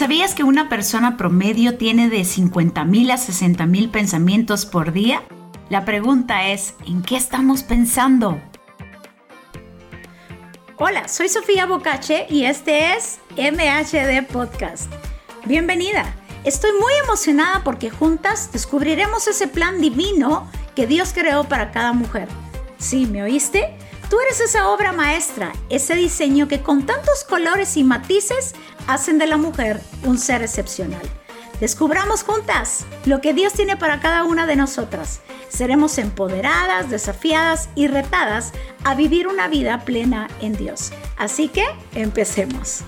¿Sabías que una persona promedio tiene de 50 mil a 60 mil pensamientos por día? La pregunta es, ¿en qué estamos pensando? Hola, soy Sofía Bocache y este es MHD Podcast. Bienvenida. Estoy muy emocionada porque juntas descubriremos ese plan divino que Dios creó para cada mujer. ¿Sí, me oíste? Tú eres esa obra maestra, ese diseño que con tantos colores y matices hacen de la mujer un ser excepcional. Descubramos juntas lo que Dios tiene para cada una de nosotras. Seremos empoderadas, desafiadas y retadas a vivir una vida plena en Dios. Así que empecemos.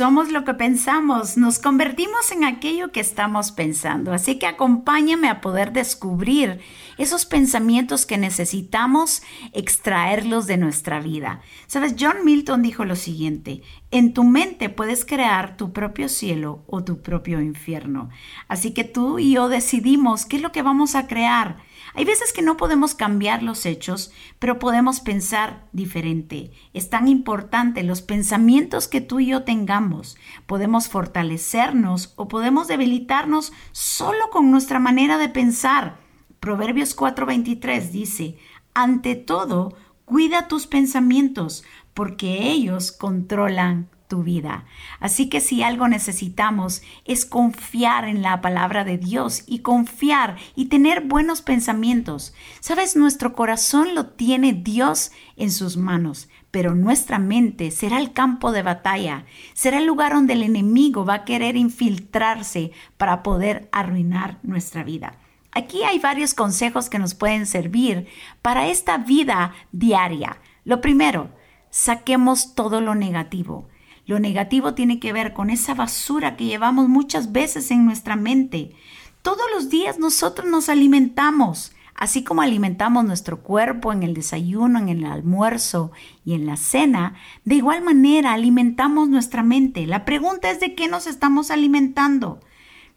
Somos lo que pensamos, nos convertimos en aquello que estamos pensando. Así que acompáñame a poder descubrir esos pensamientos que necesitamos extraerlos de nuestra vida. Sabes, John Milton dijo lo siguiente, en tu mente puedes crear tu propio cielo o tu propio infierno. Así que tú y yo decidimos qué es lo que vamos a crear. Hay veces que no podemos cambiar los hechos, pero podemos pensar diferente. Es tan importante los pensamientos que tú y yo tengamos. Podemos fortalecernos o podemos debilitarnos solo con nuestra manera de pensar. Proverbios 4:23 dice, ante todo, cuida tus pensamientos, porque ellos controlan tu vida. Así que si algo necesitamos es confiar en la palabra de Dios y confiar y tener buenos pensamientos. Sabes, nuestro corazón lo tiene Dios en sus manos, pero nuestra mente será el campo de batalla, será el lugar donde el enemigo va a querer infiltrarse para poder arruinar nuestra vida. Aquí hay varios consejos que nos pueden servir para esta vida diaria. Lo primero, saquemos todo lo negativo. Lo negativo tiene que ver con esa basura que llevamos muchas veces en nuestra mente. Todos los días nosotros nos alimentamos, así como alimentamos nuestro cuerpo en el desayuno, en el almuerzo y en la cena, de igual manera alimentamos nuestra mente. La pregunta es de qué nos estamos alimentando.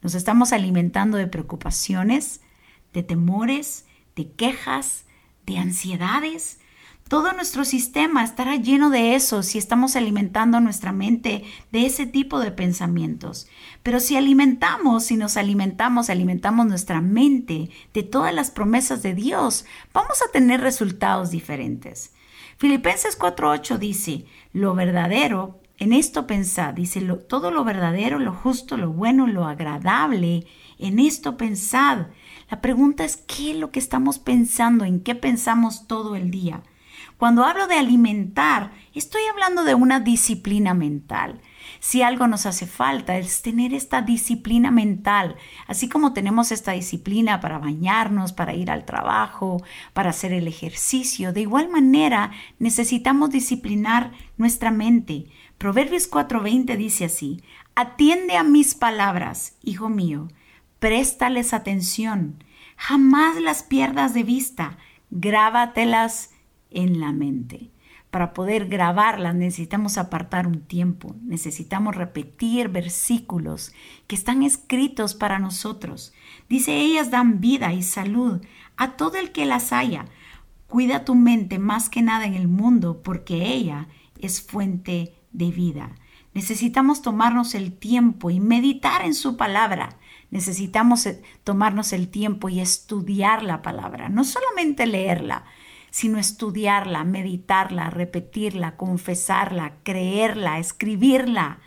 Nos estamos alimentando de preocupaciones, de temores, de quejas, de ansiedades, todo nuestro sistema estará lleno de eso si estamos alimentando nuestra mente de ese tipo de pensamientos. Pero si alimentamos, si nos alimentamos, alimentamos nuestra mente de todas las promesas de Dios, vamos a tener resultados diferentes. Filipenses 4:8 dice, lo verdadero, en esto pensad, dice, todo lo verdadero, lo justo, lo bueno, lo agradable, en esto pensad. La pregunta es, ¿qué es lo que estamos pensando? ¿En qué pensamos todo el día? Cuando hablo de alimentar, estoy hablando de una disciplina mental. Si algo nos hace falta es tener esta disciplina mental, así como tenemos esta disciplina para bañarnos, para ir al trabajo, para hacer el ejercicio, de igual manera necesitamos disciplinar nuestra mente. Proverbios 4:20 dice así, atiende a mis palabras, hijo mío, préstales atención, jamás las pierdas de vista, grábatelas en la mente. Para poder grabarlas necesitamos apartar un tiempo, necesitamos repetir versículos que están escritos para nosotros. Dice, ellas dan vida y salud a todo el que las haya. Cuida tu mente más que nada en el mundo porque ella es fuente de vida. Necesitamos tomarnos el tiempo y meditar en su palabra. Necesitamos eh, tomarnos el tiempo y estudiar la palabra, no solamente leerla, sino estudiarla, meditarla, repetirla, confesarla, creerla, escribirla.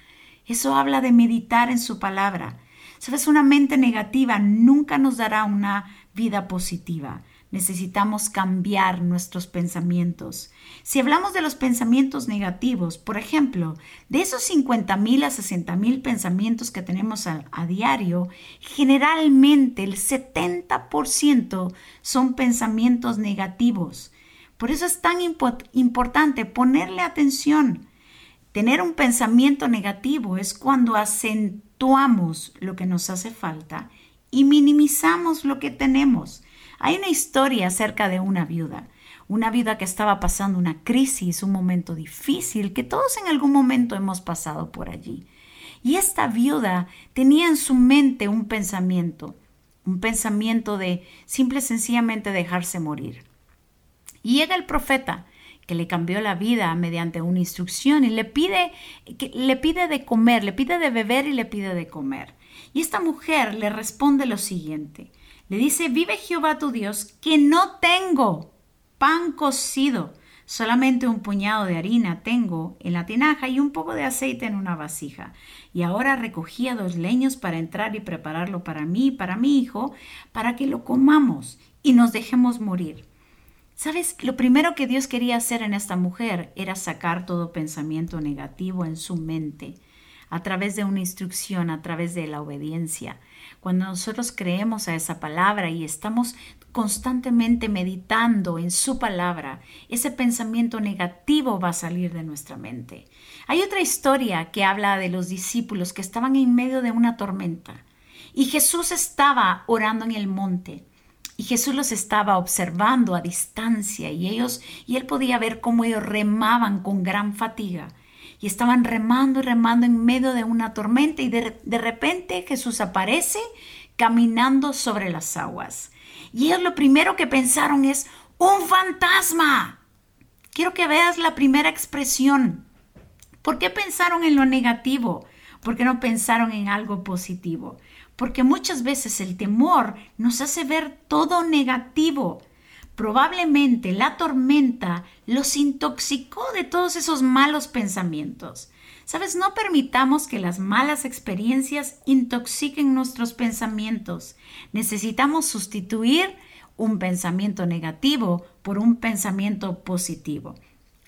Eso habla de meditar en su palabra. Sabes, una mente negativa nunca nos dará una vida positiva. Necesitamos cambiar nuestros pensamientos. Si hablamos de los pensamientos negativos, por ejemplo, de esos 50 mil a 60 mil pensamientos que tenemos a, a, diario, generalmente el 70% son pensamientos negativos. Por eso es tan importante ponerle atención. Tener un pensamiento negativo es cuando acentuamos lo que nos hace falta y minimizamos lo que tenemos. Hay una historia acerca de una viuda, una viuda que estaba pasando una crisis, un momento difícil, que todos en algún momento hemos pasado por allí. Y esta viuda tenía en su mente un pensamiento, un pensamiento de simple sencillamente dejarse morir. Llega el profeta que le cambió la vida mediante una instrucción y le pide, que, le pide de comer, le pide de beber y le pide de comer. Y esta mujer le responde lo siguiente. Le dice, vive Jehová tu Dios, que no tengo pan cocido, solamente un puñado de harina tengo en la tinaja y un poco de aceite en una vasija. Y ahora recogía dos leños para entrar y prepararlo para mí y para mi hijo, para que lo comamos y nos dejemos morir. ¿Sabes? Lo primero que Dios quería hacer en esta mujer era sacar todo pensamiento negativo en su mente a través de una instrucción, a través de la obediencia. Cuando nosotros creemos a esa palabra y estamos constantemente meditando en su palabra, ese pensamiento negativo va a salir de nuestra mente. Hay otra historia que habla de los discípulos que estaban en medio de una tormenta y Jesús estaba orando en el monte. Y Jesús los estaba observando a distancia y ellos, y él podía ver cómo ellos remaban con gran fatiga. Y estaban remando y remando en medio de una tormenta y de, de repente Jesús aparece caminando sobre las aguas. Y ellos lo primero que pensaron es, un fantasma. Quiero que veas la primera expresión. ¿Por qué pensaron en lo negativo? ¿Por qué no pensaron en algo positivo? Porque muchas veces el temor nos hace ver todo negativo. Probablemente la tormenta los intoxicó de todos esos malos pensamientos. Sabes, no permitamos que las malas experiencias intoxiquen nuestros pensamientos. Necesitamos sustituir un pensamiento negativo por un pensamiento positivo.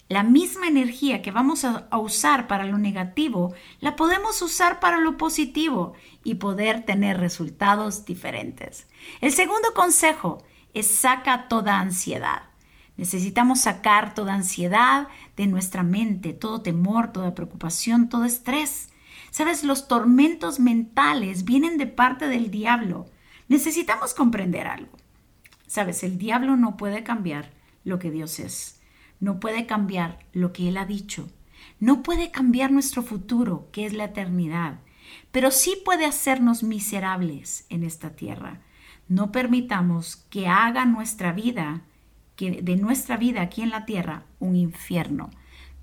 La misma energía que vamos a, usar para lo negativo, la podemos usar para lo positivo y poder tener resultados diferentes. El segundo consejo es saca toda ansiedad. Necesitamos sacar toda ansiedad de nuestra mente, todo temor, toda preocupación, todo estrés. Sabes, los tormentos mentales vienen de parte del diablo. Necesitamos comprender algo. Sabes, el diablo no puede cambiar lo que Dios es no puede cambiar lo que Él ha dicho, no puede cambiar nuestro futuro, que es la eternidad, pero sí puede hacernos miserables en esta tierra. No permitamos que haga nuestra vida, que de nuestra vida aquí en la tierra, un infierno.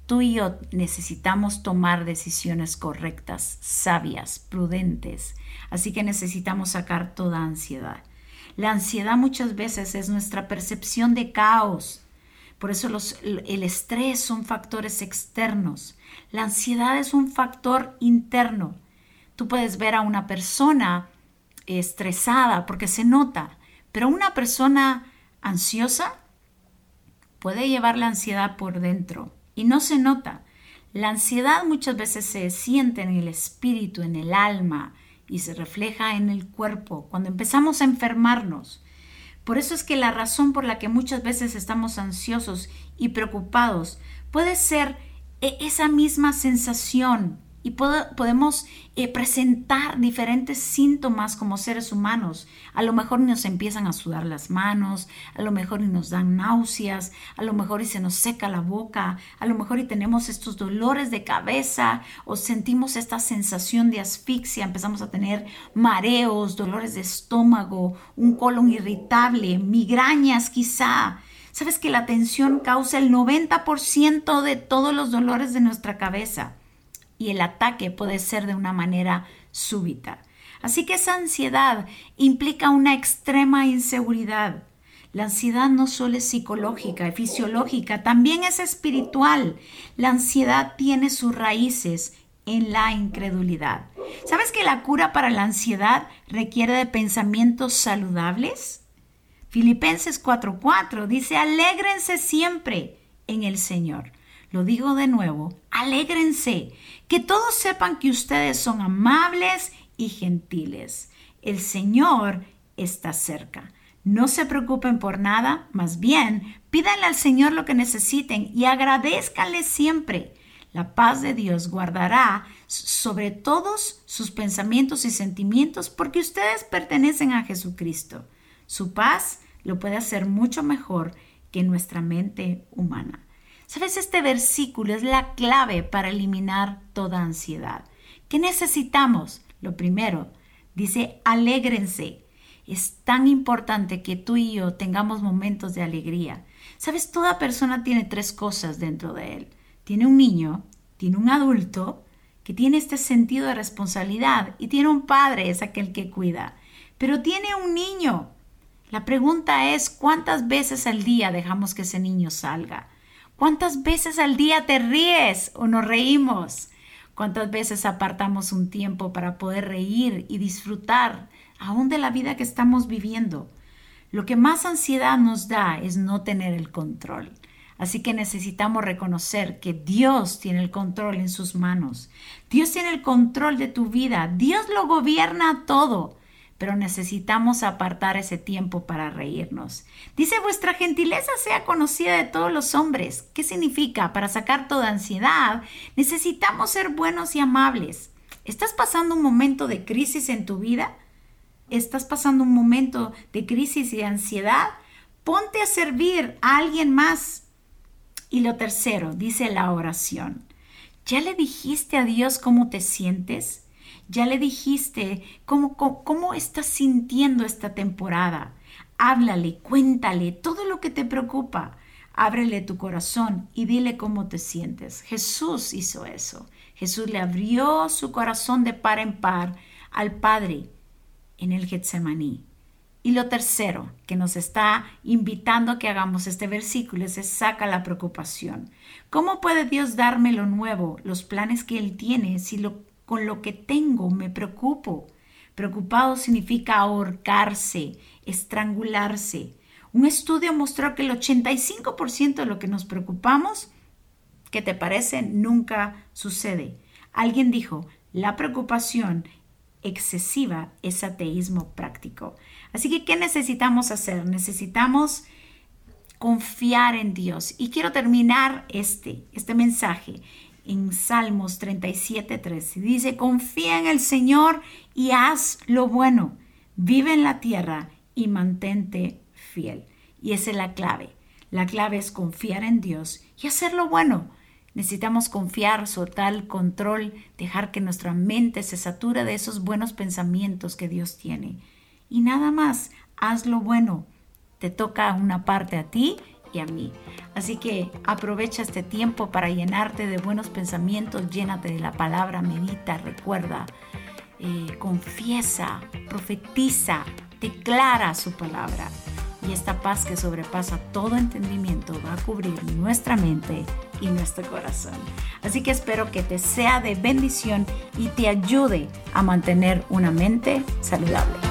Tú y yo necesitamos tomar decisiones correctas, sabias, prudentes, así que necesitamos sacar toda ansiedad. La ansiedad muchas veces es nuestra percepción de caos, por eso el estrés son factores externos. La ansiedad es un factor interno. Tú puedes ver a una persona estresada porque se nota, pero una persona ansiosa puede llevar la ansiedad por dentro y no se nota. La ansiedad muchas veces se siente en el espíritu, en el alma y se refleja en el cuerpo cuando empezamos a enfermarnos. Por eso es que la razón por la que muchas veces estamos ansiosos y preocupados puede ser e-, esa misma sensación y podemos eh, presentar diferentes síntomas como seres humanos. A lo mejor nos empiezan a sudar las manos, a lo mejor nos dan náuseas, a lo mejor y se nos seca la boca, a lo mejor y tenemos estos dolores de cabeza o sentimos esta sensación de asfixia, empezamos a tener mareos, dolores de estómago, un colon irritable, migrañas quizá. Sabes que la tensión causa el 90% de todos los dolores de nuestra cabeza y el ataque puede ser de una manera súbita. Así que esa ansiedad implica una extrema inseguridad. La ansiedad no solo es psicológica y fisiológica, también es espiritual. La ansiedad tiene sus raíces en la incredulidad. ¿Sabes que la cura para la ansiedad requiere de pensamientos saludables? Filipenses 4:4 dice, alégrense siempre en el Señor. Lo digo de nuevo, alégrense, que todos sepan que ustedes son amables y gentiles. El Señor está cerca. No se preocupen por nada, más bien pídanle al Señor lo que necesiten y agradezcanle siempre. La paz de Dios guardará sobre todos sus pensamientos y sentimientos porque ustedes pertenecen a Jesucristo. Su paz lo puede hacer mucho mejor que nuestra mente humana. Sabes, este versículo es la clave para eliminar toda ansiedad. ¿Qué necesitamos? Lo primero, dice, alégrense. es tan importante que tú y yo tengamos momentos de alegría. Sabes, toda persona tiene tres cosas dentro de él. Tiene un niño, tiene un adulto que tiene este sentido de responsabilidad y tiene un padre, es aquel que cuida, pero tiene un niño. La pregunta es, ¿cuántas veces al día dejamos que ese niño salga? ¿Cuántas veces al día te ríes o nos reímos? ¿Cuántas veces apartamos un tiempo para poder reír y disfrutar aún de la vida que estamos viviendo? Lo que más ansiedad nos da es no tener el control. Así que necesitamos reconocer que Dios tiene el control en sus manos. Dios tiene el control de tu vida. Dios lo gobierna todo. Pero necesitamos apartar ese tiempo para reírnos. Dice, vuestra gentileza sea conocida de todos los hombres. ¿Qué significa? Para sacar toda ansiedad, necesitamos ser buenos y amables. ¿Estás pasando un momento de crisis en tu vida? ¿Estás pasando un momento de crisis y ansiedad? Ponte a servir a alguien más y lo tercero, dice la oración. ¿Ya le dijiste a Dios cómo te sientes? ¿Ya le dijiste cómo, cómo, estás sintiendo esta temporada? Háblale, cuéntale todo lo que te preocupa. Ábrele tu corazón y dile cómo te sientes. Jesús hizo eso. Jesús le abrió su corazón de par en par al Padre en el Getsemaní. Y lo tercero que nos está invitando a que hagamos este versículo es saca la preocupación. ¿Cómo puede Dios darme lo nuevo, los planes que Él tiene, si lo, con lo que tengo me preocupo? Preocupado significa ahorcarse, estrangularse. Un estudio mostró que el 85% de lo que nos preocupamos, ¿qué te parece? Nunca sucede. Alguien dijo, la preocupación excesiva es ateísmo práctico. Así que, ¿qué necesitamos hacer? Necesitamos confiar en Dios. Y quiero terminar este, este mensaje en Salmos 37.3. Dice, confía en el Señor y haz lo bueno. Vive en la tierra y mantente fiel. Y esa es la clave. La clave es confiar en Dios y hacer lo bueno. Necesitamos confiar, soltar el control, dejar que nuestra mente se sature de esos buenos pensamientos que Dios tiene. Y nada más, haz lo bueno. Te toca una parte a ti a mí. Así que aprovecha este tiempo para llenarte de buenos pensamientos, llénate de la palabra, medita, recuerda, eh, confiesa, profetiza, declara su palabra y esta paz que sobrepasa todo entendimiento va a cubrir nuestra mente y nuestro corazón. Así que espero que te sea de bendición y te ayude a mantener una mente saludable.